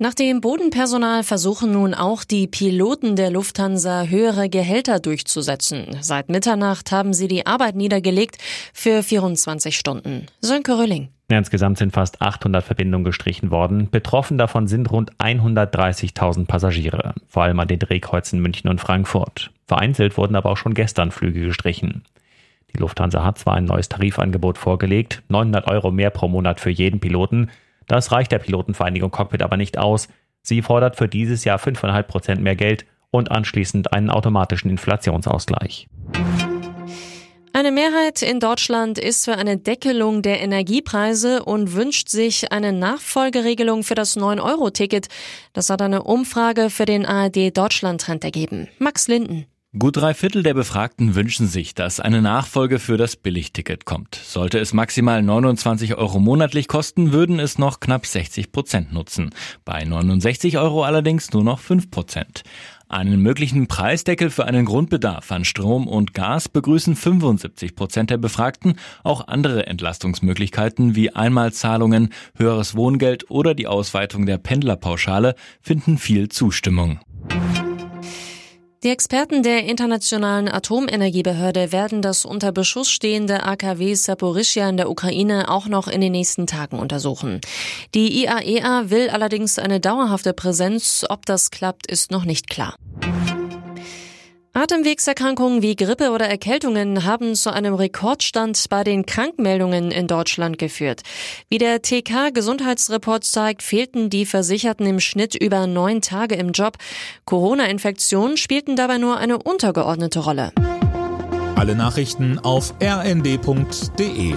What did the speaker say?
Nach dem Bodenpersonal versuchen nun auch die Piloten der Lufthansa höhere Gehälter durchzusetzen. Seit Mitternacht haben sie die Arbeit niedergelegt für 24 Stunden. Sönke Rölling. Insgesamt sind fast 800 Verbindungen gestrichen worden. Betroffen davon sind rund 130.000 Passagiere, vor allem an den Drehkreuzen München und Frankfurt. Vereinzelt wurden aber auch schon gestern Flüge gestrichen. Die Lufthansa hat zwar ein neues Tarifangebot vorgelegt, 900 Euro mehr pro Monat für jeden Piloten, das reicht der Pilotenvereinigung Cockpit aber nicht aus. Sie fordert für dieses Jahr 5,5 Prozent mehr Geld und anschließend einen automatischen Inflationsausgleich. Eine Mehrheit in Deutschland ist für eine Deckelung der Energiepreise und wünscht sich eine Nachfolgeregelung für das 9-Euro-Ticket. Das hat eine Umfrage für den ARD Deutschland-Trend ergeben. Max Linden. Gut drei Viertel der Befragten wünschen sich, dass eine Nachfolge für das Billigticket kommt. Sollte es maximal 29 Euro monatlich kosten, würden es noch knapp 60 Prozent nutzen. Bei 69 Euro allerdings nur noch 5 Prozent. Einen möglichen Preisdeckel für einen Grundbedarf an Strom und Gas begrüßen 75 Prozent der Befragten. Auch andere Entlastungsmöglichkeiten wie Einmalzahlungen, höheres Wohngeld oder die Ausweitung der Pendlerpauschale finden viel Zustimmung. Die Experten der Internationalen Atomenergiebehörde werden das unter Beschuss stehende AKW Saporischia in der Ukraine auch noch in den nächsten Tagen untersuchen. Die IAEA e will allerdings eine dauerhafte Präsenz. Ob das klappt, ist noch nicht klar. Atemwegserkrankungen wie Grippe oder Erkältungen haben zu einem Rekordstand bei den Krankmeldungen in Deutschland geführt. Wie der TK Gesundheitsreport zeigt, fehlten die Versicherten im Schnitt über neun Tage im Job. Corona-Infektionen spielten dabei nur eine untergeordnete Rolle. Alle Nachrichten auf rnd.de